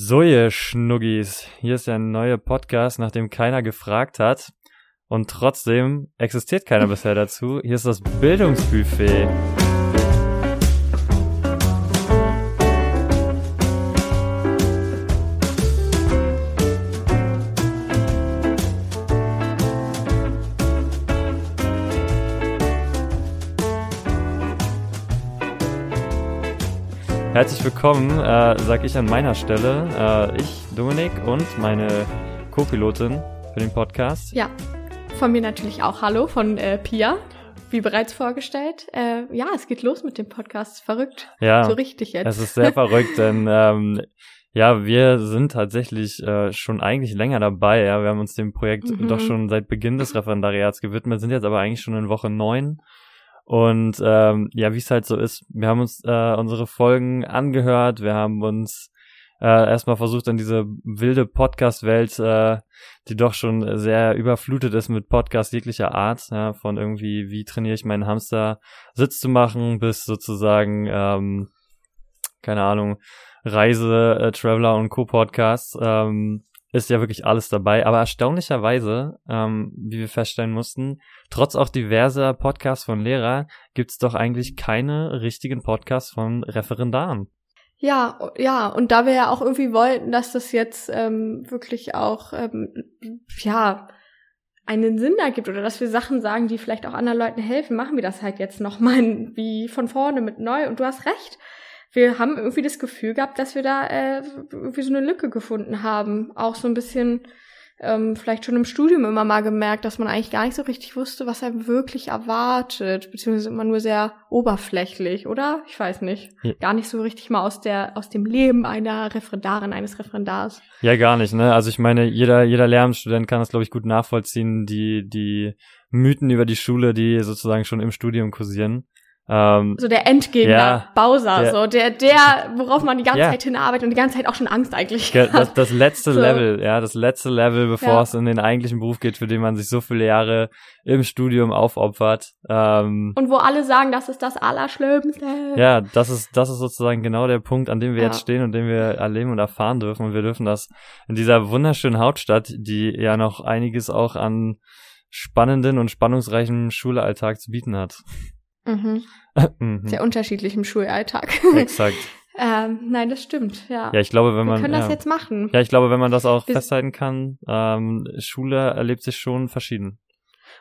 So, ihr Schnuggis, hier ist der neue Podcast, nach dem keiner gefragt hat. Und trotzdem existiert keiner bisher dazu. Hier ist das Bildungsbuffet. Herzlich willkommen, äh, sag ich an meiner Stelle. Äh, ich, Dominik und meine Co-Pilotin für den Podcast. Ja, von mir natürlich auch Hallo von äh, Pia, wie bereits vorgestellt. Äh, ja, es geht los mit dem Podcast. Verrückt. Ja, so richtig jetzt. Es ist sehr verrückt, denn ähm, ja, wir sind tatsächlich äh, schon eigentlich länger dabei. Ja, wir haben uns dem Projekt Mhm. doch schon seit Beginn des Referendariats gewidmet, sind jetzt aber eigentlich schon in Woche neun. Und ähm, ja, wie es halt so ist, wir haben uns äh, unsere Folgen angehört, wir haben uns äh, erstmal versucht, an diese wilde Podcast-Welt, äh, die doch schon sehr überflutet ist mit Podcasts jeglicher Art, ja, von irgendwie, wie trainiere ich meinen Hamster Sitz zu machen, bis sozusagen, ähm, keine Ahnung, Reise, äh, Traveler und Co-Podcasts, ähm, ist ja wirklich alles dabei. Aber erstaunlicherweise, ähm, wie wir feststellen mussten, trotz auch diverser Podcasts von Lehrer, gibt's doch eigentlich keine richtigen Podcasts von Referendaren. Ja, ja, und da wir ja auch irgendwie wollten, dass das jetzt ähm, wirklich auch, ähm, ja, einen Sinn ergibt oder dass wir Sachen sagen, die vielleicht auch anderen Leuten helfen, machen wir das halt jetzt nochmal wie von vorne mit neu. Und du hast recht. Wir haben irgendwie das Gefühl gehabt, dass wir da äh, irgendwie so eine Lücke gefunden haben. Auch so ein bisschen ähm, vielleicht schon im Studium immer mal gemerkt, dass man eigentlich gar nicht so richtig wusste, was einem wirklich erwartet, beziehungsweise immer nur sehr oberflächlich, oder? Ich weiß nicht. Ja. Gar nicht so richtig mal aus der aus dem Leben einer Referendarin, eines Referendars. Ja, gar nicht, ne? Also ich meine, jeder, jeder Lehramtsstudent kann das, glaube ich, gut nachvollziehen, die, die Mythen über die Schule, die sozusagen schon im Studium kursieren. Ähm, So der Endgegner, Ja, Bowser, der- so der, der, worauf man die ganze Ja. Zeit hinarbeitet und die ganze Zeit auch schon Angst eigentlich Ge- das, hat. das letzte So. Level, ja, das letzte Level, bevor Ja. es in den eigentlichen Beruf geht, für den man sich so viele Jahre im Studium aufopfert. Ähm, Und wo alle sagen, das ist das Allerschlimmste. ja, das ist, das ist sozusagen genau der Punkt, an dem wir jetzt stehen und den wir erleben und erfahren dürfen. Und wir dürfen das in dieser wunderschönen Hauptstadt, die ja noch einiges auch an spannenden und spannungsreichen Schulalltag zu bieten hat. Mhm. Mhm. Sehr unterschiedlich im Schulalltag. Exakt. ähm, nein, das stimmt, ja. Ja, ich glaube, wenn wir man können das ja. jetzt machen. ja, ich glaube, wenn man das auch Wir- festhalten kann, ähm, Schule erlebt sich schon verschieden.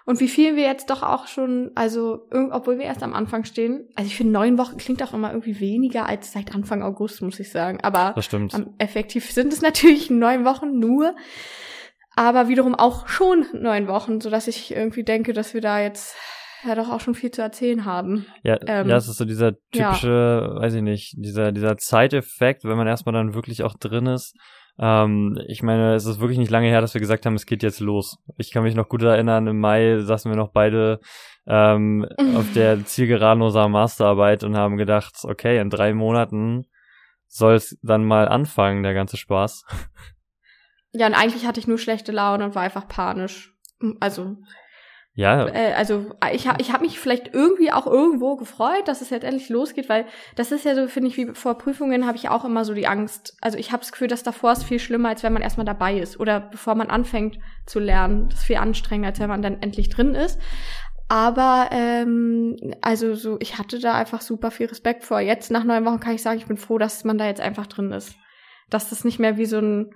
Und wie viel wir jetzt doch auch schon, also obwohl wir erst am Anfang stehen, also ich finde neun Wochen klingt auch immer irgendwie weniger als seit Anfang August, muss ich sagen. Aber Das stimmt. am effektiv sind es natürlich neun Wochen nur, aber wiederum auch schon neun Wochen, so dass ich irgendwie denke, dass wir da jetzt ja doch auch schon viel zu erzählen haben. Ja, Ähm, ja, es ist so dieser ja. typische, weiß ich nicht, dieser, dieser Zeiteffekt, wenn man erstmal dann wirklich auch drin ist. Ähm, ich meine, es ist wirklich nicht lange her, dass wir gesagt haben, es geht jetzt los. Ich kann mich noch gut erinnern, im Mai saßen wir noch beide ähm, auf der Zielgeraden unserer Masterarbeit und haben gedacht, okay, in drei Monaten soll es dann mal anfangen, der ganze Spaß. Ja, und eigentlich hatte ich nur schlechte Laune und war einfach panisch. Also Ja, äh, also ich habe ich hab mich vielleicht irgendwie auch irgendwo gefreut, dass es jetzt endlich losgeht, weil das ist ja so, finde ich, wie vor Prüfungen habe ich auch immer so die Angst. Also ich habe das Gefühl, dass davor ist viel schlimmer, als wenn man erstmal dabei ist oder bevor man anfängt zu lernen. Das ist viel anstrengender, als wenn man dann endlich drin ist. Aber ähm, also so, ich hatte da einfach super viel Respekt vor. Jetzt nach neun Wochen kann ich sagen, ich bin froh, dass man da jetzt einfach drin ist. Dass das nicht mehr wie so ein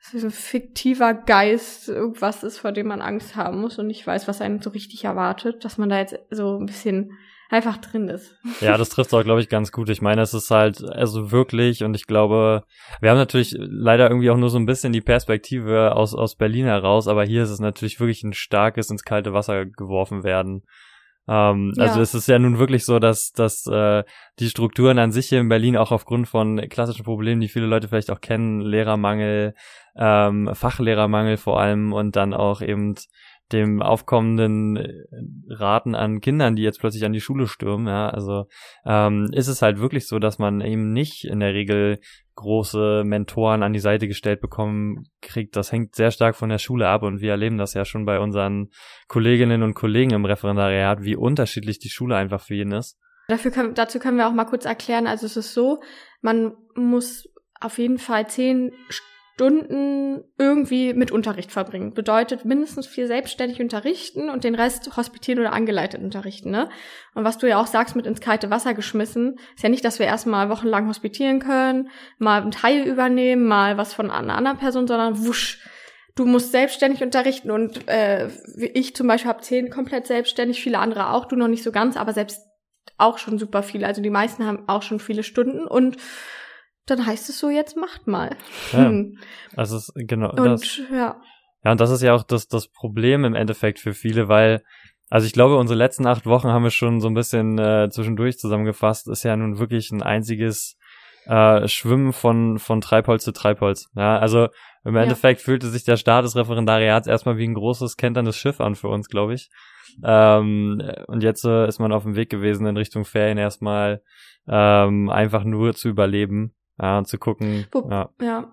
so ein fiktiver Geist irgendwas ist, vor dem man Angst haben muss und nicht weiß, was einen so richtig erwartet, dass man da jetzt so ein bisschen einfach drin ist. Ja, das trifft auch, glaube ich, ganz gut. Ich meine, es ist halt, also wirklich, und ich glaube, wir haben natürlich leider irgendwie auch nur so ein bisschen die Perspektive aus, aus Berlin heraus, aber hier ist es natürlich wirklich ein starkes ins kalte Wasser geworfen werden. Ähm, Ja. Also es ist ja nun wirklich so, dass, dass äh, die Strukturen an sich hier in Berlin auch aufgrund von klassischen Problemen, die viele Leute vielleicht auch kennen, Lehrermangel, ähm, Fachlehrermangel vor allem und dann auch eben dem aufkommenden Raten an Kindern, die jetzt plötzlich an die Schule stürmen, ja, also ähm, ist es halt wirklich so, dass man eben nicht in der Regel große Mentoren an die Seite gestellt bekommen kriegt. Das hängt sehr stark von der Schule ab und wir erleben das ja schon bei unseren Kolleginnen und Kollegen im Referendariat, wie unterschiedlich die Schule einfach für jeden ist. Dafür können, dazu können wir auch mal kurz erklären, also es ist so, man muss auf jeden Fall zehn Stunden irgendwie mit Unterricht verbringen. Bedeutet mindestens vier selbstständig unterrichten und den Rest hospitieren oder angeleitet unterrichten. Ne? Und was du ja auch sagst, mit ins kalte Wasser geschmissen, ist ja nicht, dass wir erstmal wochenlang hospitieren können, mal einen Teil übernehmen, mal was von einer anderen Person, sondern wusch. Du musst selbstständig unterrichten und äh, ich zum Beispiel habe zehn komplett selbstständig, viele andere auch, du noch nicht so ganz, aber selbst auch schon super viele. Also die meisten haben auch schon viele Stunden und dann heißt es so, jetzt macht mal. Ja, hm. also es, genau. Und das, ja. Ja, und das ist ja auch das, das Problem im Endeffekt für viele, weil, also ich glaube, unsere letzten acht Wochen haben wir schon so ein bisschen äh, zwischendurch zusammengefasst, ist ja nun wirklich ein einziges äh, Schwimmen von, von Treibholz zu Treibholz. Ja, also im ja. Endeffekt fühlte sich der Start des Referendariats erstmal wie ein großes, kenterndes Schiff an für uns, glaube ich. Ähm, und jetzt äh, ist man auf dem Weg gewesen in Richtung Ferien erstmal ähm, einfach nur zu überleben und zu gucken. Wo, ja. ja.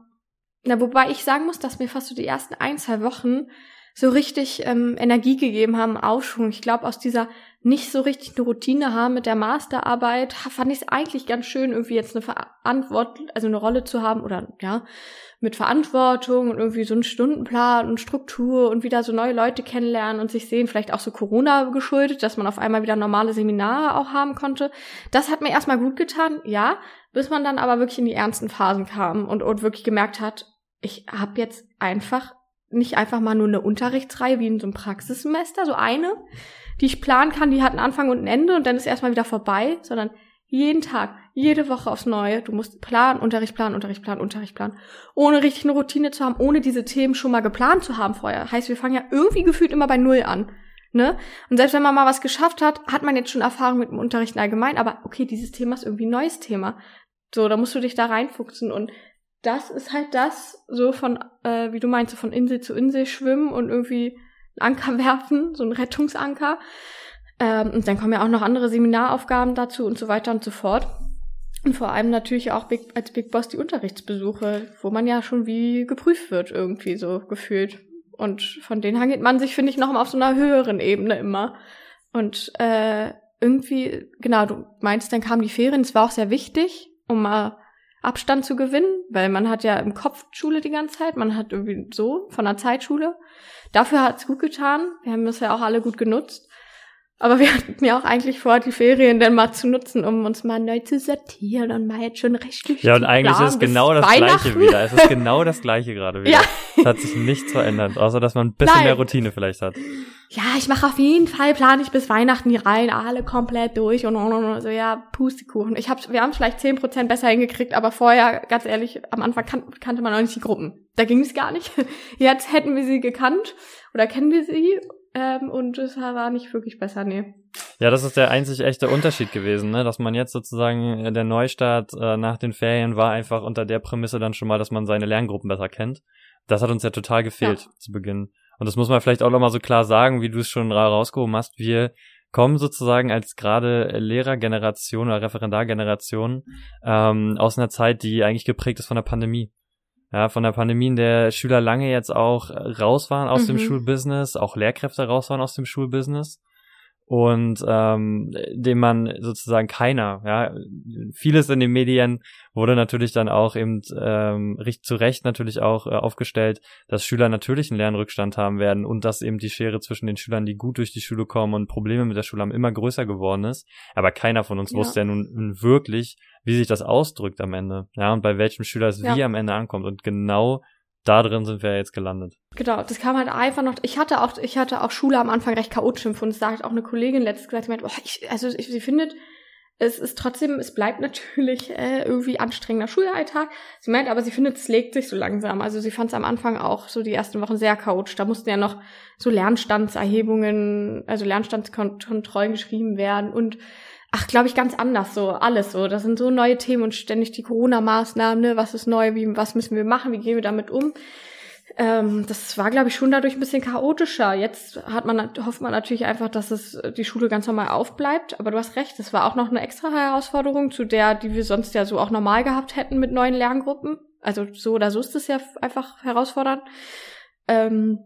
Na, wobei ich sagen muss, dass mir fast so die ersten ein, zwei Wochen so richtig ähm, Energie gegeben haben, Aufschwung. Ich glaube, aus dieser nicht so richtig eine Routine haben mit der Masterarbeit, fand ich es eigentlich ganz schön, irgendwie jetzt eine Verantwortung, also eine Rolle zu haben oder ja, mit Verantwortung und irgendwie so einen Stundenplan und Struktur und wieder so neue Leute kennenlernen und sich sehen, vielleicht auch so Corona geschuldet, dass man auf einmal wieder normale Seminare auch haben konnte. Das hat mir erstmal gut getan, ja, bis man dann aber wirklich in die ernsten Phasen kam und, und wirklich gemerkt hat, ich habe jetzt einfach nicht einfach mal nur eine Unterrichtsreihe wie in so einem Praxissemester, so eine, die ich planen kann, die hat einen Anfang und ein Ende und dann ist erstmal wieder vorbei, sondern jeden Tag, jede Woche aufs Neue. Du musst planen, Unterricht planen, Unterricht planen, Unterricht planen. Ohne richtig eine Routine zu haben, ohne diese Themen schon mal geplant zu haben vorher. Heißt, wir fangen ja irgendwie gefühlt immer bei Null an. Ne? Und selbst wenn man mal was geschafft hat, hat man jetzt schon Erfahrung mit dem Unterrichten allgemein, aber okay, dieses Thema ist irgendwie ein neues Thema. So, da musst du dich da reinfuchsen und das ist halt das, so von, äh, wie du meinst, so von Insel zu Insel schwimmen und irgendwie einen Anker werfen, so ein Rettungsanker. Ähm, und dann kommen ja auch noch andere Seminaraufgaben dazu und so weiter und so fort. Und vor allem natürlich auch Big, als Big Boss die Unterrichtsbesuche, wo man ja schon wie geprüft wird, irgendwie so gefühlt. Und von denen hangelt man sich, finde ich, noch mal auf so einer höheren Ebene immer. Und äh, irgendwie, genau, du meinst, dann kamen die Ferien, es war auch sehr wichtig, um mal Abstand zu gewinnen, weil man hat ja im Kopf Schule die ganze Zeit, man hat irgendwie so von der Zeitschule. Dafür hat's gut getan. Wir haben das ja auch alle gut genutzt. Aber wir hatten ja auch eigentlich vor, die Ferien dann mal zu nutzen, um uns mal neu zu sortieren und mal jetzt schon recht durch Ja, und eigentlich ist es genau das Gleiche wieder. Es ist genau das Gleiche gerade wieder. Ja. Es hat sich nichts verändert, außer dass man ein bisschen Nein. mehr Routine vielleicht hat. Ja, ich mache auf jeden Fall, plane ich bis Weihnachten die Reihen alle komplett durch und, und, und so, ja, Pustekuchen. Ich hab, wir haben vielleicht zehn Prozent besser hingekriegt, aber vorher, ganz ehrlich, am Anfang kan kannte man noch nicht die Gruppen. Da ging es gar nicht. Jetzt hätten wir sie gekannt oder kennen wir sie ähm, und es war nicht wirklich besser, nee. Ja, das ist der einzig echte Unterschied gewesen, ne? dass man jetzt sozusagen, äh, der Neustart äh, nach den Ferien war einfach unter der Prämisse dann schon mal, dass man seine Lerngruppen besser kennt. Das hat uns ja total gefehlt ja. zu Beginn. Und das muss man vielleicht auch nochmal so klar sagen, wie du es schon rausgehoben hast. Wir kommen sozusagen als gerade Lehrergeneration oder Referendargeneration ähm, aus einer Zeit, die eigentlich geprägt ist von der Pandemie ja, von der Pandemie, in der Schüler lange jetzt auch raus waren aus mhm. dem Schulbusiness, auch Lehrkräfte raus waren aus dem Schulbusiness und ähm, dem man sozusagen keiner, ja, vieles in den Medien wurde natürlich dann auch eben ähm, zu Recht natürlich auch äh, aufgestellt, dass Schüler natürlich einen Lernrückstand haben werden und dass eben die Schere zwischen den Schülern, die gut durch die Schule kommen und Probleme mit der Schule haben, immer größer geworden ist. Aber keiner von uns ja. wusste ja nun wirklich, wie sich das ausdrückt am Ende, ja, und bei welchem Schüler es ja. wie am Ende ankommt. Und genau da drin sind wir jetzt gelandet. Genau, das kam halt einfach noch. Ich hatte auch, ich hatte auch Schule am Anfang recht chaotisch empfunden. Das sagt auch eine Kollegin letztes gesagt, die meint, oh, ich, also ich, sie findet, es ist trotzdem, es bleibt natürlich äh, irgendwie anstrengender Schulalltag. Sie meint, aber sie findet, es legt sich so langsam. Also sie fand es am Anfang auch so die ersten Wochen sehr chaotisch. Da mussten ja noch so Lernstandserhebungen, also Lernstandskontrollen geschrieben werden und ach, glaube ich, ganz anders, so alles so. Das sind so neue Themen und ständig die Corona-Maßnahmen, ne? was ist neu, wie, was müssen wir machen, wie gehen wir damit um. Ähm, das war, glaube ich, schon dadurch ein bisschen chaotischer. Jetzt hat man, hofft man natürlich einfach, dass es die Schule ganz normal aufbleibt. Aber du hast recht, es war auch noch eine extra Herausforderung, zu der, die wir sonst ja so auch normal gehabt hätten mit neuen Lerngruppen. Also so oder so ist es ja einfach herausfordernd. Ähm,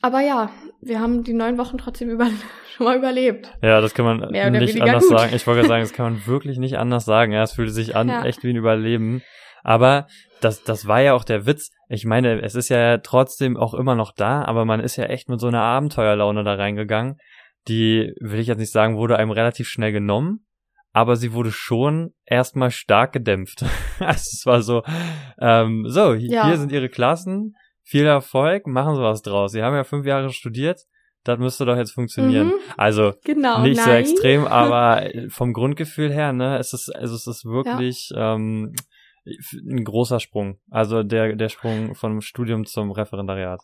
aber ja, wir haben die neun Wochen trotzdem über, schon mal überlebt. Ja, das kann man nicht anders gut. sagen. Ich wollte sagen, das kann man wirklich nicht anders sagen. Ja, es fühlte sich an, ja. echt wie ein Überleben. Aber das, das war ja auch der Witz. Ich meine, es ist ja trotzdem auch immer noch da, aber man ist ja echt mit so einer Abenteuerlaune da reingegangen. Die, will ich jetzt nicht sagen, wurde einem relativ schnell genommen, aber sie wurde schon erstmal stark gedämpft. also es war so, ähm, so, ja. hier sind ihre Klassen, viel Erfolg, machen Sie was draus. Sie haben ja fünf Jahre studiert, das müsste doch jetzt funktionieren. Mhm, also genau, nicht nein. so extrem, aber vom Grundgefühl her, ne, es ist, also es ist wirklich ja. ähm, ein großer Sprung. Also der, der Sprung vom Studium zum Referendariat.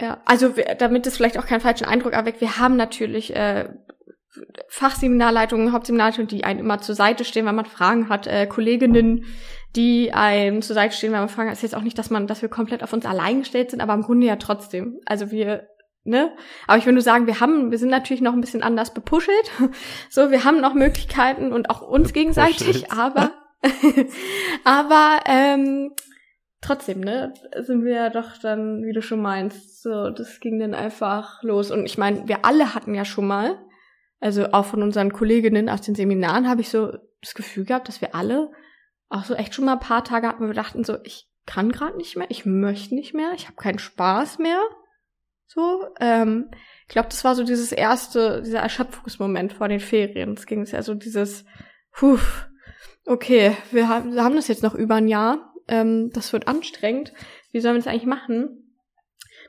Ja, also damit es vielleicht auch keinen falschen Eindruck erweckt, wir haben natürlich äh, Fachseminarleitungen, Hauptseminarleitungen, die einem immer zur Seite stehen, wenn man Fragen hat, äh, Kolleginnen, die einem zur Seite stehen, wenn man Fragen ist jetzt auch nicht, dass man, dass wir komplett auf uns allein gestellt sind, aber im Grunde ja trotzdem. Also wir, ne? Aber ich will nur sagen, wir haben, wir sind natürlich noch ein bisschen anders bepuschelt. So, wir haben noch Möglichkeiten und auch uns gegenseitig, aber, aber ähm, trotzdem, ne, sind wir ja doch dann, wie du schon meinst, so, das ging dann einfach los. Und ich meine, wir alle hatten ja schon mal also auch von unseren Kolleginnen aus den Seminaren habe ich so das Gefühl gehabt, dass wir alle auch so echt schon mal ein paar Tage hatten, wo wir dachten so, ich kann gerade nicht mehr, ich möchte nicht mehr, ich habe keinen Spaß mehr. So, ähm, ich glaube, das war so dieses erste, dieser Erschöpfungsmoment vor den Ferien. Es ging ja so dieses, puh, okay, wir haben, wir haben das jetzt noch über ein Jahr, ähm, das wird anstrengend. Wie sollen wir das eigentlich machen?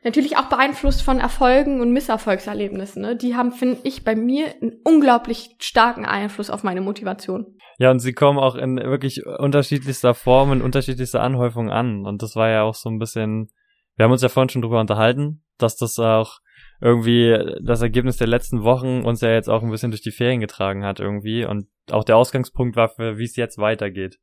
Natürlich auch beeinflusst von Erfolgen und Misserfolgserlebnissen. Ne? Die haben, finde ich, bei mir einen unglaublich starken Einfluss auf meine Motivation. Ja, und sie kommen auch in wirklich unterschiedlichster Form, in unterschiedlichster Anhäufung an. Und das war ja auch so ein bisschen, wir haben uns ja vorhin schon drüber unterhalten, dass das auch irgendwie das Ergebnis der letzten Wochen uns ja jetzt auch ein bisschen durch die Ferien getragen hat irgendwie und auch der Ausgangspunkt war für, wie es jetzt weitergeht.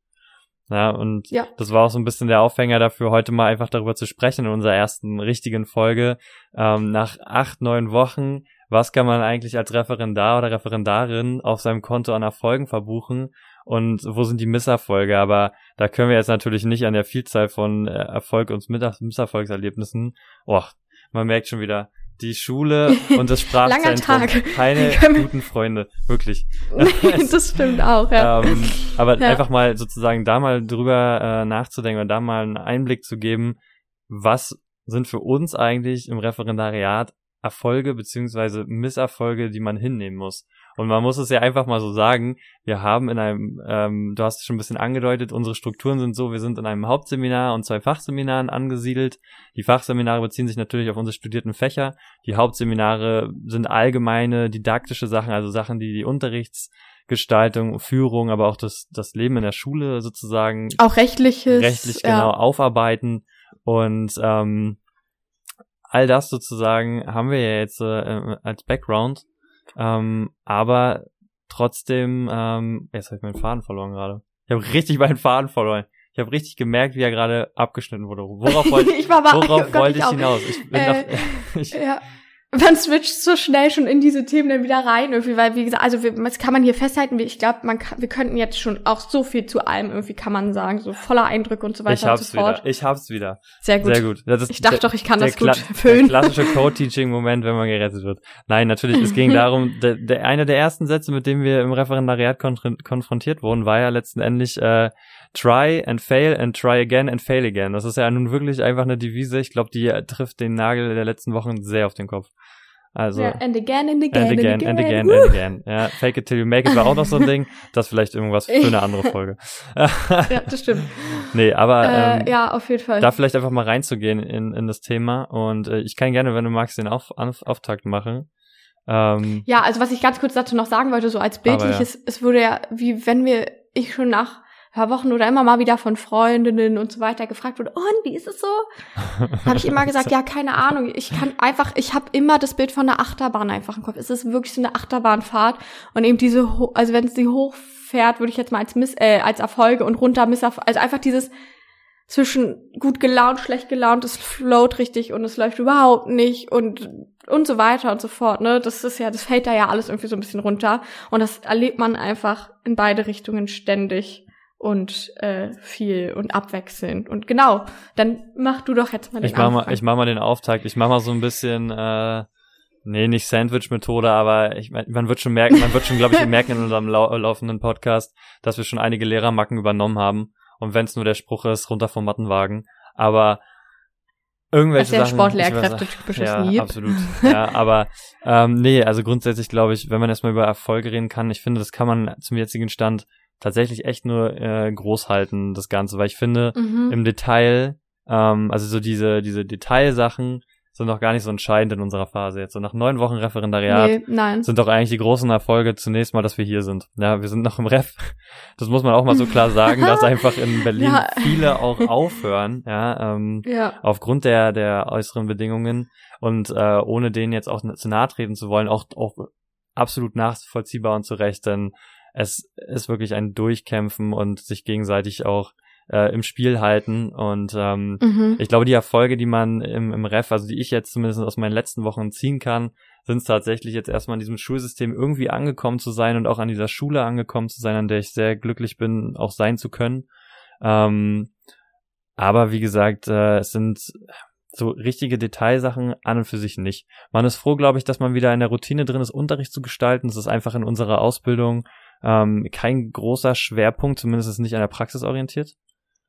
Ja, und ja. das war auch so ein bisschen der Aufhänger dafür, heute mal einfach darüber zu sprechen in unserer ersten richtigen Folge. Ähm, nach acht, neun Wochen, was kann man eigentlich als Referendar oder Referendarin auf seinem Konto an Erfolgen verbuchen und wo sind die Misserfolge? Aber da können wir jetzt natürlich nicht an der Vielzahl von äh, Erfolg und Misserfolgserlebnissen. Oh, man merkt schon wieder, die Schule und das Sprachzentrum keine guten Freunde, wirklich. das stimmt auch, ja. Ähm, aber ja. einfach mal sozusagen da mal drüber äh, nachzudenken und da mal einen Einblick zu geben, was sind für uns eigentlich im Referendariat Erfolge beziehungsweise Misserfolge, die man hinnehmen muss. Und man muss es ja einfach mal so sagen, wir haben in einem, ähm, du hast es schon ein bisschen angedeutet, unsere Strukturen sind so, wir sind in einem Hauptseminar und zwei Fachseminaren angesiedelt. Die Fachseminare beziehen sich natürlich auf unsere studierten Fächer. Die Hauptseminare sind allgemeine, didaktische Sachen, also Sachen, die die Unterrichtsgestaltung, Führung, aber auch das, das Leben in der Schule sozusagen. Auch rechtliches. Rechtlich genau ja. aufarbeiten. Und ähm, all das sozusagen haben wir ja jetzt äh, als Background. Ähm, aber trotzdem, ähm, jetzt habe ich meinen Faden verloren gerade. Ich habe richtig meinen Faden verloren. Ich habe richtig gemerkt, wie er gerade abgeschnitten wurde. Worauf wollte ich, worauf oh wollte ich hinaus? Ich bin äh, nach, ich, ja man switcht so schnell schon in diese Themen dann wieder rein, irgendwie, weil, wie gesagt, also wir, das kann man hier festhalten, ich glaube, man kann, wir könnten jetzt schon auch so viel zu allem irgendwie, kann man sagen, so voller Eindrücke und so weiter ich hab's und so fort. Wieder. Ich hab's wieder. Sehr gut. Sehr gut. ich dachte der, doch, ich kann das gut füllen. Der klassische Code-Teaching-Moment, wenn man gerettet wird. Nein, natürlich, es ging darum, der, der, einer der ersten Sätze, mit dem wir im Referendariat konfrontiert wurden, war ja letztendlich, äh, try and fail and try again and fail again. Das ist ja nun wirklich einfach eine Devise. Ich glaube, die trifft den Nagel der letzten Wochen sehr auf den Kopf. Also. Ja, and again, and again, and again, and again, and again. And again. Ja, fake it till you make it war auch noch so ein Ding. Das vielleicht irgendwas für eine andere Folge. ja, das stimmt. Nee, aber äh, ähm, ja, auf jeden Fall. Da vielleicht einfach mal reinzugehen in, in das Thema. Und äh, ich kann gerne, wenn du magst, den auf, auf, Auftakt machen. Ähm, ja, also was ich ganz kurz dazu noch sagen wollte, so als bildliches, ja. es wurde ja, wie wenn wir, ich schon nach paar Wochen oder immer mal wieder von Freundinnen und so weiter gefragt wurde, und wie ist es so? habe ich immer gesagt, ja, keine Ahnung. Ich kann einfach, ich habe immer das Bild von einer Achterbahn einfach im Kopf. Es ist wirklich so eine Achterbahnfahrt und eben diese, also wenn sie hochfährt, würde ich jetzt mal als Miss, äh, als Erfolge und runter Misserfolge, also einfach dieses zwischen gut gelaunt, schlecht gelaunt, es float richtig und es läuft überhaupt nicht und und so weiter und so fort, ne? Das ist ja, das fällt da ja alles irgendwie so ein bisschen runter und das erlebt man einfach in beide Richtungen ständig und äh, viel und abwechselnd. Und genau, dann mach du doch jetzt mal den ich mach Mal, ich mach mal den Auftakt. Ich mach mal so ein bisschen, äh, nee, nicht Sandwich-Methode, aber ich, man wird schon merken, man wird schon, glaube ich, merken in unserem lau laufenden Podcast, dass wir schon einige Lehrermacken übernommen haben Und wenn es nur der Spruch ist, runter vom Mattenwagen. Aber irgendwelche das ist ja Sachen. Sportlehrkräfte typisches ja, Lied. absolut. Ja, aber ähm, nee, also grundsätzlich glaube ich, wenn man erstmal über Erfolge reden kann, ich finde, das kann man zum jetzigen Stand tatsächlich echt nur äh, groß halten, das Ganze, weil ich finde, Mhm. im Detail, ähm, also so diese, diese Detailsachen sind noch gar nicht so entscheidend in unserer Phase jetzt. So nach neun Wochen Referendariat nee, sind doch eigentlich die großen Erfolge zunächst mal, dass wir hier sind. Ja, wir sind noch im Ref. Das muss man auch mal so klar sagen, dass einfach in Berlin Ja. viele auch aufhören, ja, ähm, Ja. aufgrund der, der äußeren Bedingungen und äh, ohne denen jetzt auch zu nahe treten zu wollen, auch, auch absolut nachvollziehbar und zu Recht, denn es ist wirklich ein Durchkämpfen und sich gegenseitig auch äh, im Spiel halten und ähm, Mhm. ich glaube, die Erfolge, die man im, im Ref, also die ich jetzt zumindest aus meinen letzten Wochen ziehen kann, sind es tatsächlich jetzt erstmal in diesem Schulsystem irgendwie angekommen zu sein und auch an dieser Schule angekommen zu sein, an der ich sehr glücklich bin, auch sein zu können. Ähm, aber wie gesagt, äh, es sind so richtige Detailsachen an und für sich nicht. Man ist froh, glaube ich, dass man wieder in der Routine drin ist, Unterricht zu gestalten. Das ist einfach in unserer Ausbildung ähm, kein großer Schwerpunkt, zumindest ist nicht an der Praxis orientiert.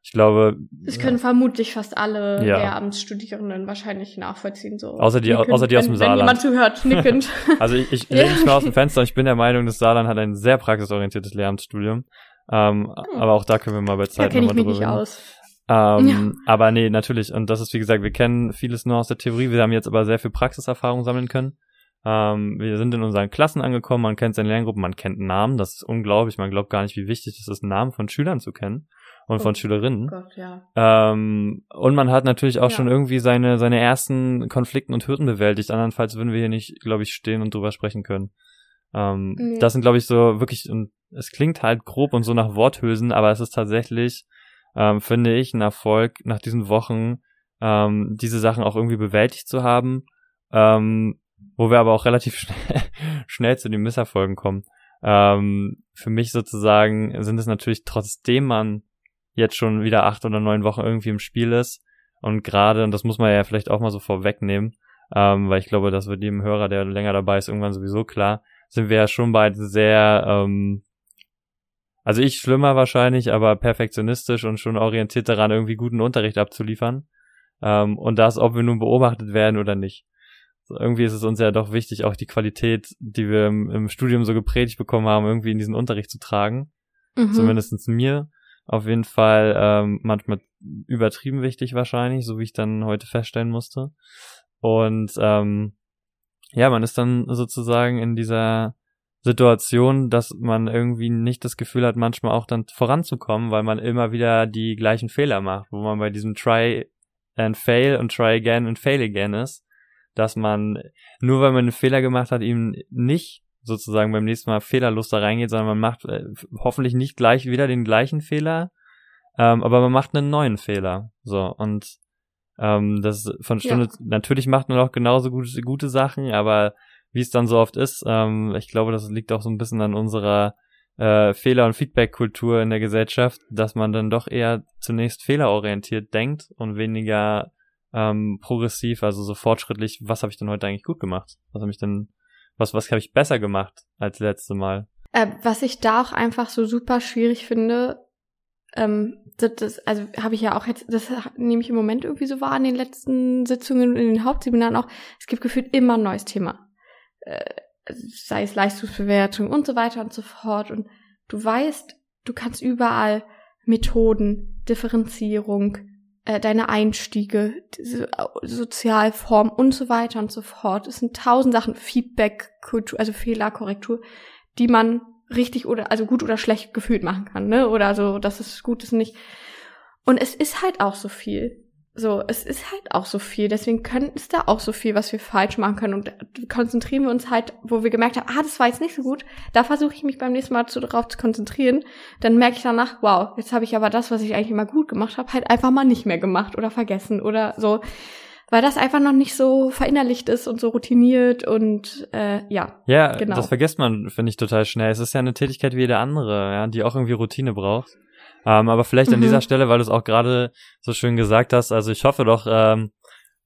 Ich glaube, Das können vermutlich fast alle Ja. Lehramtsstudierenden wahrscheinlich nachvollziehen. So. Außer die- Nickend, außer die aus wenn, dem Wenn Saarland. jemand zuhört, nickend. Also ich, ich Ja. lehne mich mal aus dem Fenster und ich bin der Meinung, das Saarland hat ein sehr praxisorientiertes Lehramtsstudium. Ähm, Aber auch da können wir mal bei Zeit kenne ich nochmal mich drüber nicht reden. aus. Ähm, Aber nee, natürlich. Und das ist, wie gesagt, wir kennen vieles nur aus der Theorie. Wir haben jetzt aber sehr viel Praxiserfahrung sammeln können. Ähm, wir sind in unseren Klassen angekommen, man kennt seine Lerngruppen, man kennt Namen. Das ist unglaublich. Man glaubt gar nicht, wie wichtig es ist, Namen von Schülern zu kennen und von Oh Schülerinnen. Gott, ja. Ähm, und man hat natürlich auch Ja. schon irgendwie seine, seine ersten Konflikten und Hürden bewältigt. Andernfalls würden wir hier nicht, glaube ich, stehen und drüber sprechen können. Ähm, Nee. Das sind, glaube ich, so wirklich, und es klingt halt grob und so nach Worthülsen, aber es ist tatsächlich, ähm, finde ich, ein Erfolg nach diesen Wochen, ähm, diese Sachen auch irgendwie bewältigt zu haben, ähm, wo wir aber auch relativ schnell, schnell zu den Misserfolgen kommen. Ähm, für mich sozusagen sind es natürlich trotzdem man jetzt schon wieder acht oder neun Wochen irgendwie im Spiel ist und gerade, und das muss man ja vielleicht auch mal so vorwegnehmen, ähm, weil ich glaube, das wird jedem Hörer, der länger dabei ist, irgendwann sowieso klar, sind wir ja schon beide sehr, ähm, also ich schlimmer wahrscheinlich, aber perfektionistisch und schon orientiert daran, irgendwie guten Unterricht abzuliefern. Ähm, und das, ob wir nun beobachtet werden oder nicht. So, irgendwie ist es uns ja doch wichtig, auch die Qualität, die wir im, im Studium so gepredigt bekommen haben, irgendwie in diesen Unterricht zu tragen. Mhm. Zumindestens mir. Auf jeden Fall ähm, manchmal übertrieben wichtig wahrscheinlich, so wie ich dann heute feststellen musste. Und ähm, ja, man ist dann sozusagen in dieser Situation, dass man irgendwie nicht das Gefühl hat, manchmal auch dann voranzukommen, weil man immer wieder die gleichen Fehler macht, wo man bei diesem Try and Fail und Try again and Fail again ist, dass man nur weil man einen Fehler gemacht hat, ihm nicht sozusagen beim nächsten Mal fehlerlos da reingeht, sondern man macht äh, hoffentlich nicht gleich wieder den gleichen Fehler, ähm, aber man macht einen neuen Fehler. So und ähm, das von Stunde Ja. natürlich macht man auch genauso gute, gute Sachen, aber wie es dann so oft ist, ähm, ich glaube, das liegt auch so ein bisschen an unserer äh, Fehler- und Feedback-Kultur in der Gesellschaft, dass man dann doch eher zunächst fehlerorientiert denkt und weniger ähm, progressiv, also so fortschrittlich, was habe ich denn heute eigentlich gut gemacht? Was habe ich denn, was, was habe ich besser gemacht als letzte Mal? Äh, was ich da auch einfach so super schwierig finde, ähm, das, das, also habe ich ja auch jetzt, das nehme ich im Moment irgendwie so wahr in den letzten Sitzungen und in den Hauptseminaren auch, es gibt gefühlt immer ein neues Thema. Äh, sei es Leistungsbewertung und so weiter und so fort. Und du weißt, du kannst überall Methoden, Differenzierung, äh, deine Einstiege, diese Sozialform und so weiter und so fort. Es sind tausend Sachen, Feedback, Kultur, also Fehlerkorrektur, die man richtig oder also gut oder schlecht gefühlt machen kann, ne? Oder so, dass es gut ist nicht. Und es ist halt auch so viel. So, es ist halt auch so viel. Deswegen können, ist da auch so viel, was wir falsch machen können. Und konzentrieren wir uns halt, wo wir gemerkt haben, ah, das war jetzt nicht so gut. Da versuche ich mich beim nächsten Mal zu, darauf zu konzentrieren. Dann merke ich danach, wow, jetzt habe ich aber das, was ich eigentlich immer gut gemacht habe, halt einfach mal nicht mehr gemacht oder vergessen oder so. Weil das einfach noch nicht so verinnerlicht ist und so routiniert und äh, ja. Ja, Genau. das vergisst man, finde ich, total schnell. Es ist ja eine Tätigkeit wie jede andere, ja, die auch irgendwie Routine braucht. Ähm, aber vielleicht an Mhm. dieser Stelle, weil du es auch gerade so schön gesagt hast, also ich hoffe doch, ähm,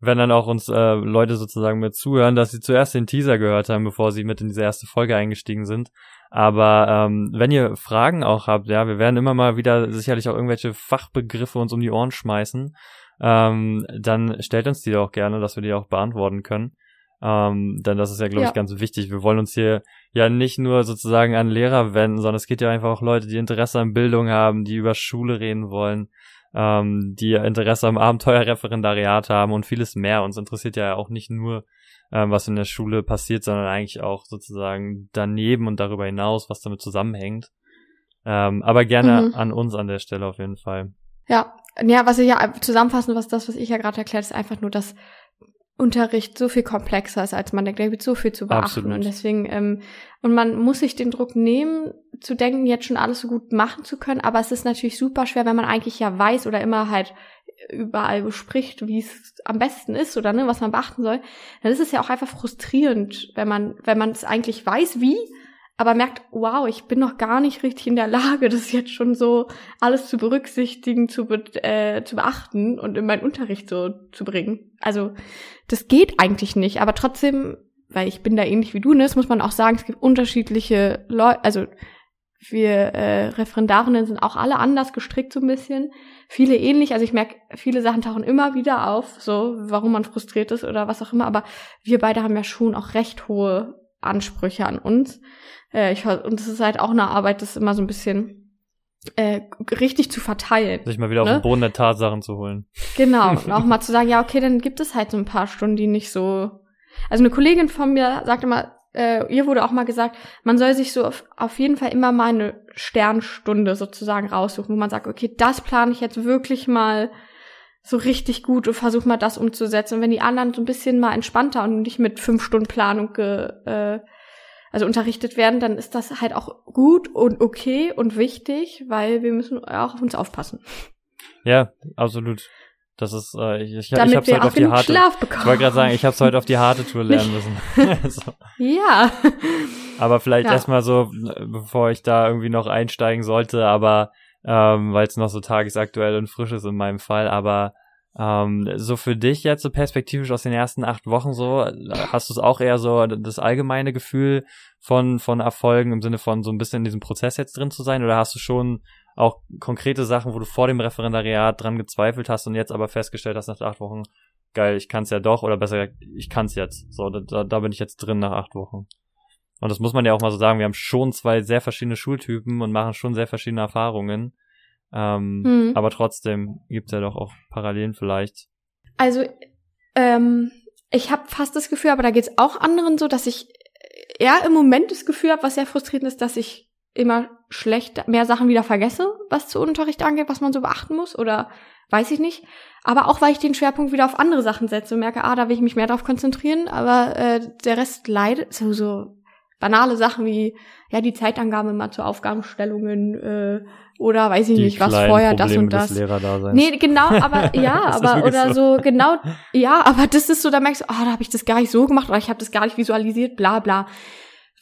wenn dann auch uns äh, Leute sozusagen mit zuhören, dass sie zuerst den Teaser gehört haben, bevor sie mit in diese erste Folge eingestiegen sind. Aber ähm, wenn ihr Fragen auch habt, ja, wir werden immer mal wieder sicherlich auch irgendwelche Fachbegriffe uns um die Ohren schmeißen, ähm, dann stellt uns die auch gerne, dass wir die auch beantworten können. Ähm, denn das ist ja, glaube ja. ich, ganz wichtig. Wir wollen uns hier ja nicht nur sozusagen an Lehrer wenden, sondern es geht ja einfach auch Leute, die Interesse an Bildung haben, die über Schule reden wollen, ähm, die Interesse am Abenteuerreferendariat haben und vieles mehr. Uns interessiert ja auch nicht nur, ähm, was in der Schule passiert, sondern eigentlich auch sozusagen daneben und darüber hinaus, was damit zusammenhängt. Ähm, aber gerne mhm. an uns an der Stelle auf jeden Fall. Ja, ja, was ich ja zusammenfassen, was das, was ich ja gerade erklärt, ist einfach nur, dass Unterricht so viel komplexer ist, als man denkt. Da wird so viel zu beachten. Absolut. Und deswegen, ähm, und man muss sich den Druck nehmen, zu denken, jetzt schon alles so gut machen zu können. Aber es ist natürlich super schwer, wenn man eigentlich ja weiß oder immer halt überall bespricht, wie es am besten ist oder ne, was man beachten soll. Dann ist es ja auch einfach frustrierend, wenn man, wenn man es eigentlich weiß, wie, aber merkt, wow, ich bin noch gar nicht richtig in der Lage, das jetzt schon so alles zu berücksichtigen, zu, be äh, zu beachten und in meinen Unterricht so zu bringen. Also das geht eigentlich nicht, aber trotzdem, weil ich bin da ähnlich wie du, ne, das muss man auch sagen, es gibt unterschiedliche Leute, also wir äh, Referendarinnen sind auch alle anders gestrickt so ein bisschen. Viele ähnlich, also ich merke, viele Sachen tauchen immer wieder auf, so warum man frustriert ist oder was auch immer, aber wir beide haben ja schon auch recht hohe Ansprüche an uns. Äh, ich, und es ist halt auch eine Arbeit, das immer so ein bisschen äh, richtig zu verteilen. Sich mal wieder ne? auf den Boden der Tatsachen zu holen. Genau. Und auch mal zu sagen, ja, okay, dann gibt es halt so ein paar Stunden, die nicht so. Also eine Kollegin von mir sagte mal, äh, ihr wurde auch mal gesagt, man soll sich so auf, auf jeden Fall immer mal eine Sternstunde sozusagen raussuchen, wo man sagt, okay, das plane ich jetzt wirklich mal so richtig gut und versuche mal das umzusetzen. Und wenn die anderen so ein bisschen mal entspannter und nicht mit fünf Stunden Planung ge, äh, also unterrichtet werden, dann ist das halt auch gut und okay und wichtig, weil wir müssen auch auf uns aufpassen. Ja, absolut. Das ist, äh, ich, ich, Damit ich hab's heute auf die harte. Schlaf bekommen. Ich wollte gerade sagen, ich hab's heute auf die harte Tour lernen müssen. so. Ja. Aber vielleicht ja. erstmal so, bevor ich da irgendwie noch einsteigen sollte, aber ähm, weil es noch so tagesaktuell und frisch ist in meinem Fall, aber ähm, so für dich jetzt so perspektivisch aus den ersten acht Wochen so, hast du es auch eher so das allgemeine Gefühl von, von Erfolgen im Sinne von so ein bisschen in diesem Prozess jetzt drin zu sein oder hast du schon auch konkrete Sachen, wo du vor dem Referendariat dran gezweifelt hast und jetzt aber festgestellt hast nach acht Wochen, geil, ich kann es ja doch oder besser gesagt, ich kann es jetzt. So, da, da bin ich jetzt drin nach acht Wochen. Und das muss man ja auch mal so sagen, wir haben schon zwei sehr verschiedene Schultypen und machen schon sehr verschiedene Erfahrungen. Ähm, hm. Aber trotzdem gibt's ja doch auch Parallelen vielleicht. Also, ähm, ich habe fast das Gefühl, aber da geht's auch anderen so, dass ich eher im Moment das Gefühl habe, was sehr frustrierend ist, dass ich immer schlecht mehr Sachen wieder vergesse, was zu Unterricht angeht, was man so beachten muss oder weiß ich nicht. Aber auch weil ich den Schwerpunkt wieder auf andere Sachen setze und merke, ah, da will ich mich mehr drauf konzentrieren, aber äh, der Rest leidet so so banale Sachen wie ja die Zeitangabe mal zu Aufgabenstellungen äh, oder weiß ich die nicht was vorher Probleme das und das. Nee, genau, aber ja, aber oder so. so genau ja, aber das ist so, da merkst du, oh, da habe ich das gar nicht so gemacht oder ich habe das gar nicht visualisiert, bla bla.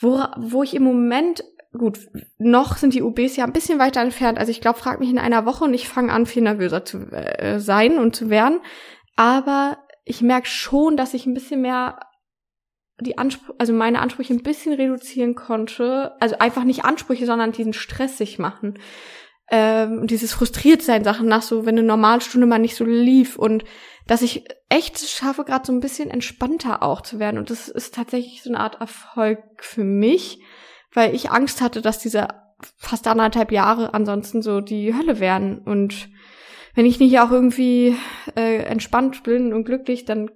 Wo wo ich im Moment gut, noch sind die UBs ja ein bisschen weiter entfernt. Also ich glaube, frag mich in einer Woche und ich fange an, viel nervöser zu äh, sein und zu werden. Aber ich merke schon, dass ich ein bisschen mehr die Anspr also meine Ansprüche ein bisschen reduzieren konnte. Also einfach nicht Ansprüche, sondern diesen Stress sich machen. Ähm, dieses frustriert sein Sachen nach so, wenn eine Normalstunde mal nicht so lief und dass ich echt schaffe, gerade so ein bisschen entspannter auch zu werden. Und das ist tatsächlich so eine Art Erfolg für mich, weil ich Angst hatte, dass diese fast anderthalb Jahre ansonsten so die Hölle werden. Und wenn ich nicht auch irgendwie äh, entspannt bin und glücklich, dann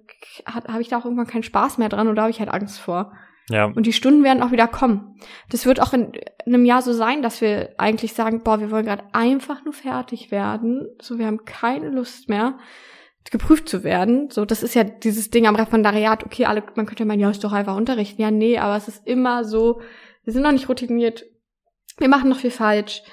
habe ich da auch irgendwann keinen Spaß mehr dran und da habe ich halt Angst vor. Ja. Und die Stunden werden auch wieder kommen. Das wird auch in, in einem Jahr so sein, dass wir eigentlich sagen, boah, wir wollen gerade einfach nur fertig werden. So, wir haben keine Lust mehr, geprüft zu werden. So, das ist ja dieses Ding am Referendariat. Okay, alle, man könnte ja meinen, ja, ist doch einfach unterrichten. Ja, nee, aber es ist immer so, wir sind noch nicht routiniert. Wir machen noch viel falsch.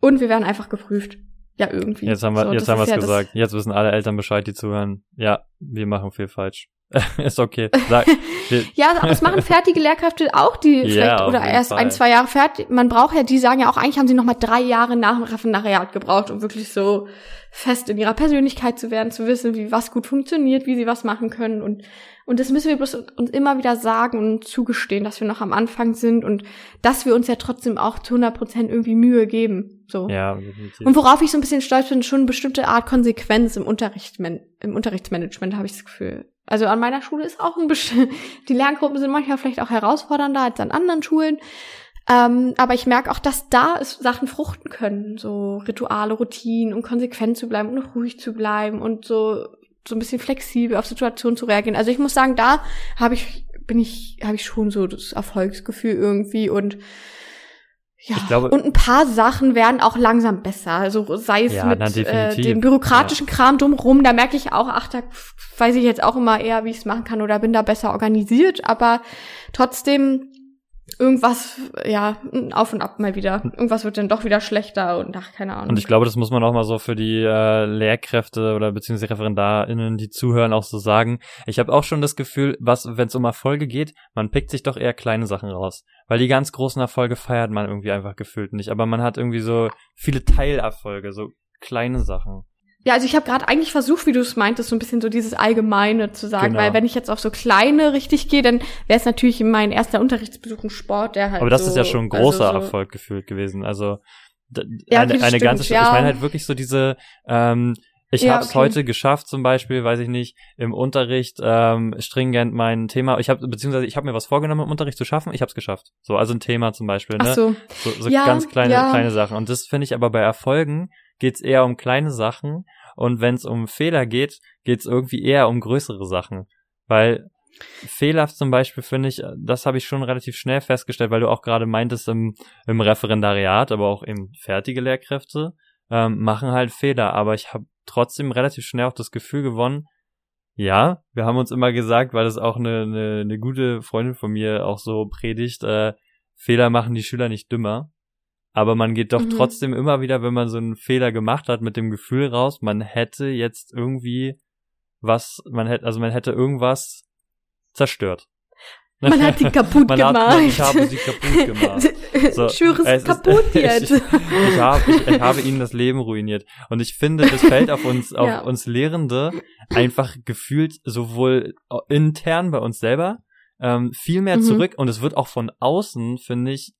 Und wir werden einfach geprüft. Ja, irgendwie. Jetzt haben wir, so, jetzt haben wir es ja gesagt. Jetzt wissen alle Eltern Bescheid, die zuhören. Ja, wir machen viel falsch. ist okay. Sag, ja, aber das machen fertige Lehrkräfte auch, die vielleicht oder erst Fall. ein, zwei Jahre fertig. Man braucht ja, die sagen ja auch, eigentlich haben sie noch mal drei Jahre nach dem Referendariat gebraucht, um wirklich so fest in ihrer Persönlichkeit zu werden, zu wissen, wie was gut funktioniert, wie sie was machen können und und das müssen wir bloß uns immer wieder sagen und zugestehen, dass wir noch am Anfang sind und dass wir uns ja trotzdem auch zu 100 Prozent irgendwie Mühe geben. So. Ja, definitiv. Und worauf ich so ein bisschen stolz bin, schon eine bestimmte Art Konsequenz im Unterricht, im Unterrichtsmanagement habe ich das Gefühl. Also an meiner Schule ist auch ein bisschen, die Lerngruppen sind manchmal vielleicht auch herausfordernder als an anderen Schulen. Ähm, aber ich merke auch, dass da es Sachen fruchten können, so Rituale, Routinen, um konsequent zu bleiben und ruhig zu bleiben und so so ein bisschen flexibel auf Situationen zu reagieren. Also ich muss sagen, da habe ich bin ich habe ich schon so das Erfolgsgefühl irgendwie und ja, glaube, und ein paar Sachen werden auch langsam besser. Also sei es ja, mit äh, dem bürokratischen ja. Kram drumherum, da merke ich auch, ach, da weiß ich jetzt auch immer eher, wie ich es machen kann oder bin da besser organisiert, aber trotzdem irgendwas, ja, auf und ab mal wieder. Irgendwas wird dann doch wieder schlechter und ach, keine Ahnung. Und ich glaube, das muss man auch mal so für die äh, Lehrkräfte oder beziehungsweise ReferendarInnen, die zuhören, auch so sagen. Ich habe auch schon das Gefühl, was, wenn es um Erfolge geht, man pickt sich doch eher kleine Sachen raus. Weil die ganz großen Erfolge feiert man irgendwie einfach gefühlt nicht. Aber man hat irgendwie so viele Teilerfolge, so kleine Sachen. Ja, also ich habe gerade eigentlich versucht, wie du es meintest, so ein bisschen so dieses Allgemeine zu sagen, genau. weil wenn ich jetzt auf so kleine richtig gehe, dann wäre es natürlich mein erster Unterrichtsbesuch ein Sport, der halt. Aber das so, ist ja schon ein großer also so Erfolg gefühlt gewesen. Also ja, eine, eine ganze, ja. ich meine halt wirklich so diese, ähm, ich ja, habe es okay. heute geschafft, zum Beispiel, weiß ich nicht, im Unterricht ähm, stringent mein Thema. Ich habe beziehungsweise ich habe mir was vorgenommen im Unterricht zu schaffen. Ich habe es geschafft. So also ein Thema zum Beispiel. Ne? Ach so. so, so ja, ganz kleine ja. kleine Sachen. Und das finde ich aber bei Erfolgen geht's eher um kleine Sachen und wenn es um Fehler geht, geht es irgendwie eher um größere Sachen. Weil Fehler zum Beispiel finde ich, das habe ich schon relativ schnell festgestellt, weil du auch gerade meintest im, im Referendariat, aber auch eben fertige Lehrkräfte ähm, machen halt Fehler. Aber ich habe trotzdem relativ schnell auch das Gefühl gewonnen, ja, wir haben uns immer gesagt, weil das auch eine, eine, eine gute Freundin von mir auch so predigt, äh, Fehler machen die Schüler nicht dümmer. Aber man geht doch mhm. trotzdem immer wieder, wenn man so einen Fehler gemacht hat, mit dem Gefühl raus, man hätte jetzt irgendwie was, man hätte, also man hätte irgendwas zerstört. Man hat die kaputt man gemacht. Hat, ich habe sie kaputt gemacht. So, ich schwöre, es ist kaputt jetzt. Ich, ich, habe, ich, ich, habe ihnen das Leben ruiniert. Und ich finde, das fällt auf uns, auf ja. uns Lehrende einfach gefühlt sowohl intern bei uns selber ähm, viel mehr mhm. zurück und es wird auch von außen, finde ich,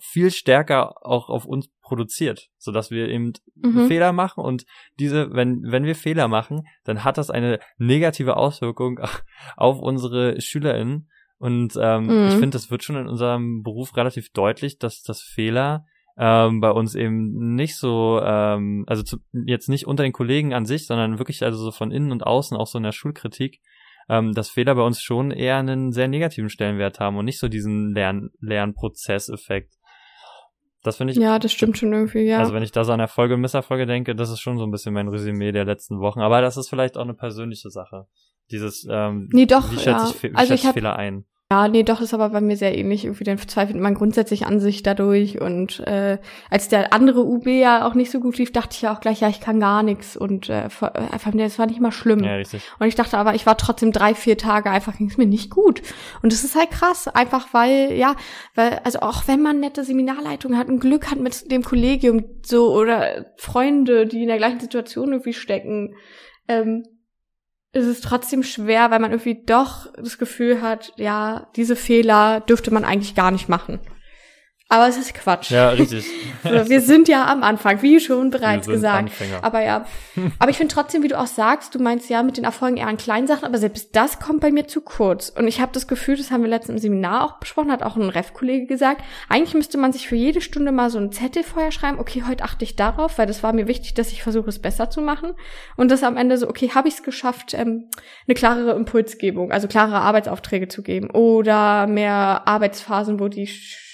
viel stärker auch auf uns produziert, so dass wir eben mhm. Fehler machen und diese, wenn, wenn wir Fehler machen, dann hat das eine negative Auswirkung auf unsere SchülerInnen. Und ähm, mhm. ich finde, das wird schon in unserem Beruf relativ deutlich, dass das Fehler ähm, bei uns eben nicht so, ähm, also zu, jetzt nicht unter den Kollegen an sich, sondern wirklich also so von innen und außen, auch so in der Schulkritik, ähm, dass Fehler bei uns schon eher einen sehr negativen Stellenwert haben und nicht so diesen Lern Lernprozesseffekt. Das finde ich. Ja, das stimmt schon irgendwie, ja. Also wenn ich da so an Erfolge und Misserfolge denke, das ist schon so ein bisschen mein Resümee der letzten Wochen. Aber das ist vielleicht auch eine persönliche Sache. Dieses, ähm, nee, doch, wie schätze ja. ich, wie also schätze ich hab, Fehler ein? Ja, nee, doch, ist aber bei mir sehr ähnlich. Irgendwie dann verzweifelt man grundsätzlich an sich dadurch. Und äh, als der andere UB ja auch nicht so gut lief, dachte ich ja auch gleich, ja, ich kann gar nichts. Und äh, einfach, das war nicht mal schlimm. Ja, richtig. Und ich dachte aber, ich war trotzdem drei, vier Tage, einfach ging es mir nicht gut. Und das ist halt krass, einfach weil, ja, weil, also auch wenn man nette Seminarleitungen hat und Glück hat mit dem Kollegium so oder Freunde, die in der gleichen Situation irgendwie stecken, ähm, ist es trotzdem schwer, weil man irgendwie doch das Gefühl hat, ja, diese Fehler dürfte man eigentlich gar nicht machen. Aber es ist Quatsch. Ja, richtig. wir sind ja am Anfang, wie schon bereits gesagt. Anfänger. Aber ja, aber ich finde trotzdem, wie du auch sagst, du meinst ja mit den Erfolgen eher an kleinen Sachen, aber selbst das kommt bei mir zu kurz. Und ich habe das Gefühl, das haben wir letztens im Seminar auch besprochen, hat auch ein Ref-Kollege gesagt, eigentlich müsste man sich für jede Stunde mal so ein Zettel vorher schreiben, okay, heute achte ich darauf, weil das war mir wichtig, dass ich versuche, es besser zu machen. Und das am Ende so, okay, habe ich es geschafft, ähm, eine klarere Impulsgebung, also klarere Arbeitsaufträge zu geben oder mehr Arbeitsphasen, wo die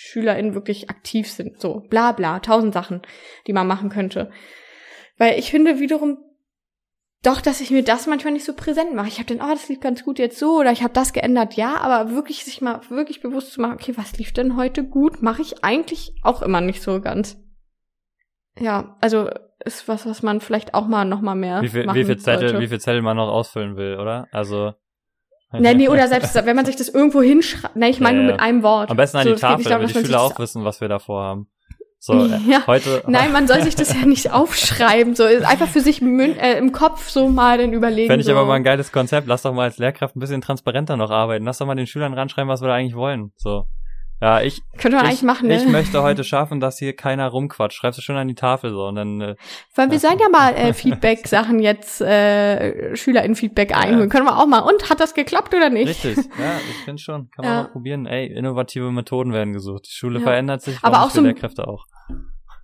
SchülerInnen wirklich aktiv sind. So, bla bla, tausend Sachen, die man machen könnte. Weil ich finde wiederum doch, dass ich mir das manchmal nicht so präsent mache. Ich habe den, oh, das lief ganz gut jetzt so oder ich habe das geändert, ja, aber wirklich sich mal wirklich bewusst zu machen, okay, was lief denn heute gut, mache ich eigentlich auch immer nicht so ganz. Ja, also ist was, was man vielleicht auch mal noch mal mehr wie viel, machen wie viel Zettel, wie viel Zettel man noch ausfüllen will, oder? Also Nee, nee, oder selbst, wenn man sich das irgendwo hinschreibt, nee, ich meine Ja, nur mit einem Wort. Am besten an So, die Tafel, damit die Schüler auch wissen, was wir davor haben. So, äh, Ja. heute. Nein, man soll sich das ja nicht aufschreiben, so einfach für sich äh, im Kopf so mal dann überlegen. Fände ich so. aber mal ein geiles Konzept. Lass doch mal als Lehrkraft ein bisschen transparenter noch arbeiten. Lass doch mal den Schülern ranschreiben, was wir da eigentlich wollen. So. Ja, ich, Könnte man ich, eigentlich machen, ne? ich möchte heute schaffen, dass hier keiner rumquatscht. Schreibst du schon an die Tafel so und dann äh, Weil wir sollen ja mal äh, Feedback-Sachen jetzt, äh, SchülerInnen-Feedback einholen. Können wir auch mal. Und, hat das geklappt oder nicht? richtig. Ja, ich finde schon. Kann man Ja. mal probieren. Ey, innovative Methoden werden gesucht. Die Schule Ja. verändert sich, Aber auch so Lehrkräfte auch.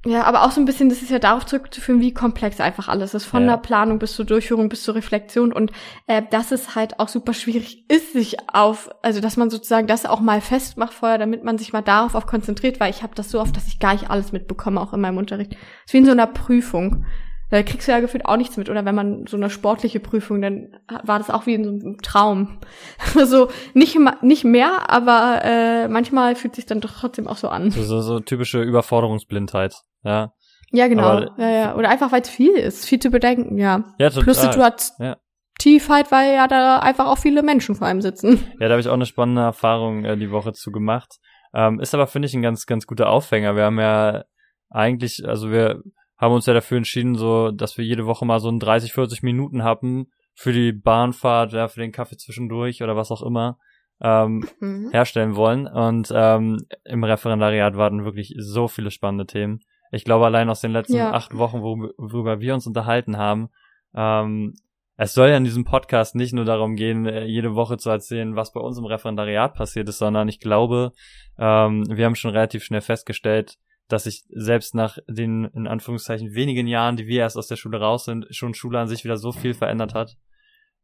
Ja, aber auch so ein bisschen, das ist ja darauf zurückzuführen, wie komplex einfach alles ist. Von Ja. der Planung bis zur Durchführung bis zur Reflexion. Und äh, dass es halt auch super schwierig ist, sich auf, also dass man sozusagen das auch mal festmacht vorher, damit man sich mal darauf auch konzentriert, weil ich habe das so oft, dass ich gar nicht alles mitbekomme, auch in meinem Unterricht. Es ist wie in so einer Prüfung. Da kriegst du ja gefühlt auch nichts mit. Oder wenn man so eine sportliche Prüfung, dann war das auch wie in so einem Traum. Also nicht, nicht mehr, aber äh, manchmal fühlt sich dann doch trotzdem auch so an. So, so, so typische Überforderungsblindheit. Ja. Ja, genau. Aber- ja, ja. Oder einfach, weil es viel ist, viel zu bedenken, ja. Ja, total. Plus Situativ halt, weil ja da einfach auch viele Menschen vor einem sitzen. Ja, da habe ich auch eine spannende Erfahrung äh, die Woche zu gemacht. Ähm, ist aber, finde ich, ein ganz, ganz guter Aufhänger. Wir haben ja eigentlich, also wir haben uns ja dafür entschieden, so, dass wir jede Woche mal so ein 30, 40 Minuten haben für die Bahnfahrt, ja, für den Kaffee zwischendurch oder was auch immer ähm, Mhm. herstellen wollen. Und ähm, im Referendariat warten wirklich so viele spannende Themen. Ich glaube, allein aus den letzten Ja. acht Wochen, wo, worüber wir uns unterhalten haben, ähm, es soll ja in diesem Podcast nicht nur darum gehen, äh, jede Woche zu erzählen, was bei uns im Referendariat passiert ist, sondern ich glaube, ähm, wir haben schon relativ schnell festgestellt, dass sich selbst nach den, in Anführungszeichen, wenigen Jahren, die wir erst aus der Schule raus sind, schon Schule an sich wieder so viel verändert hat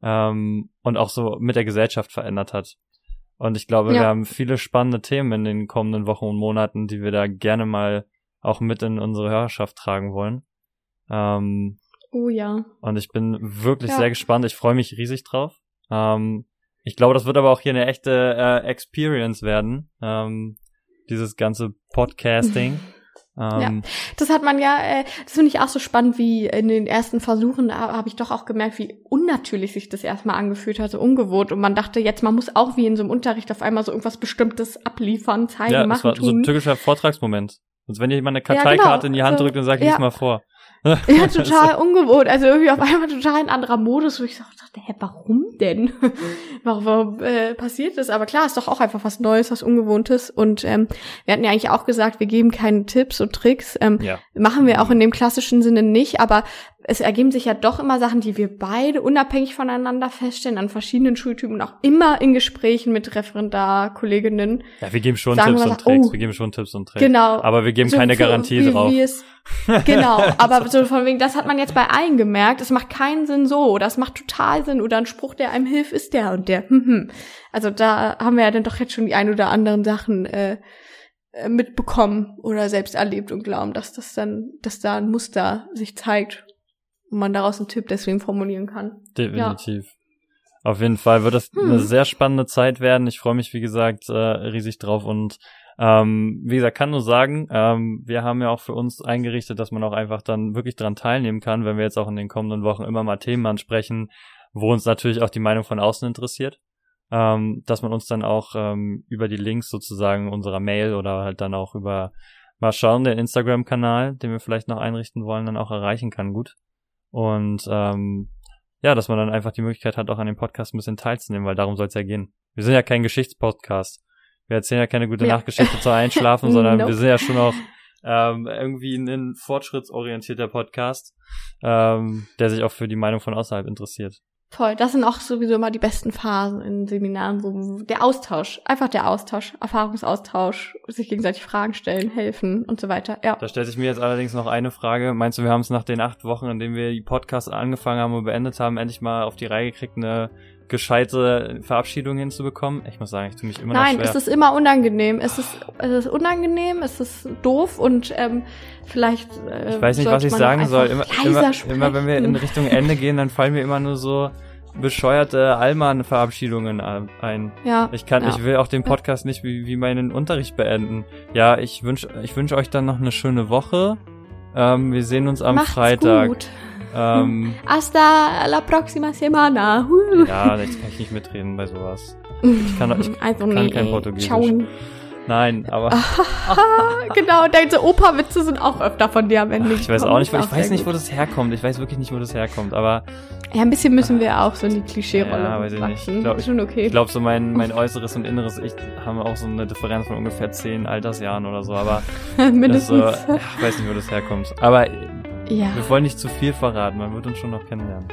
ähm, und auch so mit der Gesellschaft verändert hat. Und ich glaube, Ja. wir haben viele spannende Themen in den kommenden Wochen und Monaten, die wir da gerne mal auch mit in unsere Hörerschaft tragen wollen. Ähm, Oh ja. und ich bin wirklich Ja. sehr gespannt. Ich freue mich riesig drauf. Ähm, ich glaube, das wird aber auch hier eine echte äh, Experience werden. Ähm, dieses ganze Podcasting. Ähm, Das hat man ja, äh, das finde ich auch so spannend, wie in den ersten Versuchen ha- habe ich doch auch gemerkt, wie unnatürlich sich das erstmal angefühlt hat, so ungewohnt. Und man dachte, jetzt, man muss auch wie in so einem Unterricht auf einmal so irgendwas Bestimmtes abliefern, zeigen, ja, machen, war so ein tun. typischer Vortragsmoment. Und wenn jemand eine Ja, genau. Karteikarte in die Hand Also, drückt und sagt, ja. lies mal vor. Ja, total ungewohnt. Also irgendwie auf einmal total ein anderer Modus, wo ich so dachte, hä, warum denn? Warum äh, passiert das? Aber klar, ist doch auch einfach was Neues, was Ungewohntes. Und ähm, wir hatten ja eigentlich auch gesagt, wir geben keine Tipps und Tricks. Ähm, Ja. Machen wir auch in dem klassischen Sinne nicht, aber es ergeben sich ja doch immer Sachen, die wir beide unabhängig voneinander feststellen, an verschiedenen Schultypen und auch immer in Gesprächen mit Referendarkolleginnen. Ja, wir geben schon Tipps und Tricks. oh. Wir geben schon Tipps und Tricks. Genau. Aber wir geben So keine für- Garantie wie, drauf. Wie es, genau, aber so von wegen, das hat man jetzt bei allen gemerkt, es macht keinen Sinn so, es macht total Sinn, oder ein Spruch, der einem hilft, ist der und der. Hm, hm. Also da haben wir ja dann doch jetzt schon die ein oder anderen Sachen äh, äh, mitbekommen oder selbst erlebt und glauben, dass das dann, dass da ein Muster sich zeigt und man daraus einen Tipp deswegen formulieren kann. Definitiv. Auf jeden Fall wird das Hm. eine sehr spannende Zeit werden. Ich freue mich, wie gesagt, äh, riesig drauf und ähm, wie gesagt, kann nur sagen, ähm, wir haben ja auch für uns eingerichtet, dass man auch einfach dann wirklich dran teilnehmen kann, wenn wir jetzt auch in den kommenden Wochen immer mal Themen ansprechen, wo uns natürlich auch die Meinung von außen interessiert, ähm, dass man uns dann auch ähm, über die Links sozusagen unserer Mail oder halt dann auch über mal schauen, den Instagram-Kanal, den wir vielleicht noch einrichten wollen, dann auch erreichen kann gut. Und ähm, ja, dass man dann einfach die Möglichkeit hat, auch an dem Podcast ein bisschen teilzunehmen, weil darum soll es ja gehen. Wir sind ja kein Geschichtspodcast. Wir erzählen ja keine gute Ja. Nachtgeschichte zum Einschlafen, sondern Nope. wir sind ja schon auch ähm, irgendwie ein fortschrittsorientierter Podcast, ähm, der sich auch für die Meinung von außerhalb interessiert. Toll, das sind auch sowieso immer die besten Phasen in Seminaren, wo der Austausch, einfach der Austausch, Erfahrungsaustausch, sich gegenseitig Fragen stellen, helfen und so weiter. Ja. Da stellt sich mir jetzt allerdings noch eine Frage. Meinst du, wir haben es nach den acht Wochen, in denen wir die Podcasts angefangen haben und beendet haben, endlich mal auf die Reihe gekriegt, eine gescheite Verabschiedung hinzubekommen? Ich muss sagen, ich tue mich immer Nein, noch schwer. es ist immer unangenehm. Es ist, es ist unangenehm, es ist doof und ähm, vielleicht. Äh, Ich weiß nicht, was ich sagen soll. Immer, immer, immer wenn wir in Richtung Ende gehen, dann fallen mir immer nur so bescheuerte Allmann-Verabschiedungen ein. ja, Ich kann, ja. ich will auch den Podcast nicht wie, wie meinen Unterricht beenden. Ja, ich wünsche ich wünsch euch dann noch eine schöne Woche. Ähm, wir sehen uns am Macht's Freitag. Gut. Ähm, Hasta la próxima semana. Ja, jetzt kann ich nicht mitreden bei sowas. Ich kann, ich also kann nee, kein ey. Portugiesisch. Ciao. Nein, aber genau, deine Opa-Witze sind auch öfter von dir am Ende. ach, ich weiß auch nicht, wo- ich weiß nicht, wo das herkommt. Ich weiß wirklich nicht, wo das herkommt. Aber Ja, ein bisschen müssen wir auch so in die Klischee-Rolle Ja, weiß ich nicht. Ich glaub, schon okay. ich glaube, so mein, mein äußeres und inneres Ich haben auch so eine Differenz von ungefähr zehn Altersjahren oder so. Aber das Mindestens. so, ja, ich weiß nicht, wo das herkommt. Aber ja. wir wollen nicht zu viel verraten. Man wird uns schon noch kennenlernen.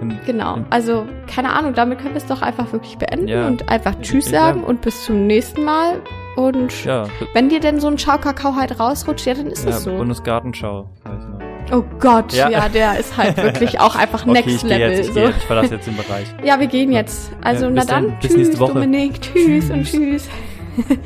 In- Genau, in- also keine Ahnung, damit können wir es doch einfach wirklich beenden Ja. und einfach Tschüss Ja. sagen und bis zum nächsten Mal. Und Ja, wenn dir denn so ein Schaukakao halt rausrutscht, ja, dann ist ja es so. Bundesgartenschau. Ich. Oh Gott, Ja. ja. der ist halt wirklich auch einfach Okay, next ich level. jetzt, ich, so. ich verlasse jetzt den Bereich. Ja, wir gehen jetzt. Also Ja, na dann. dann, tschüss. Dominik, tschüss, und Tschüss. tschüss.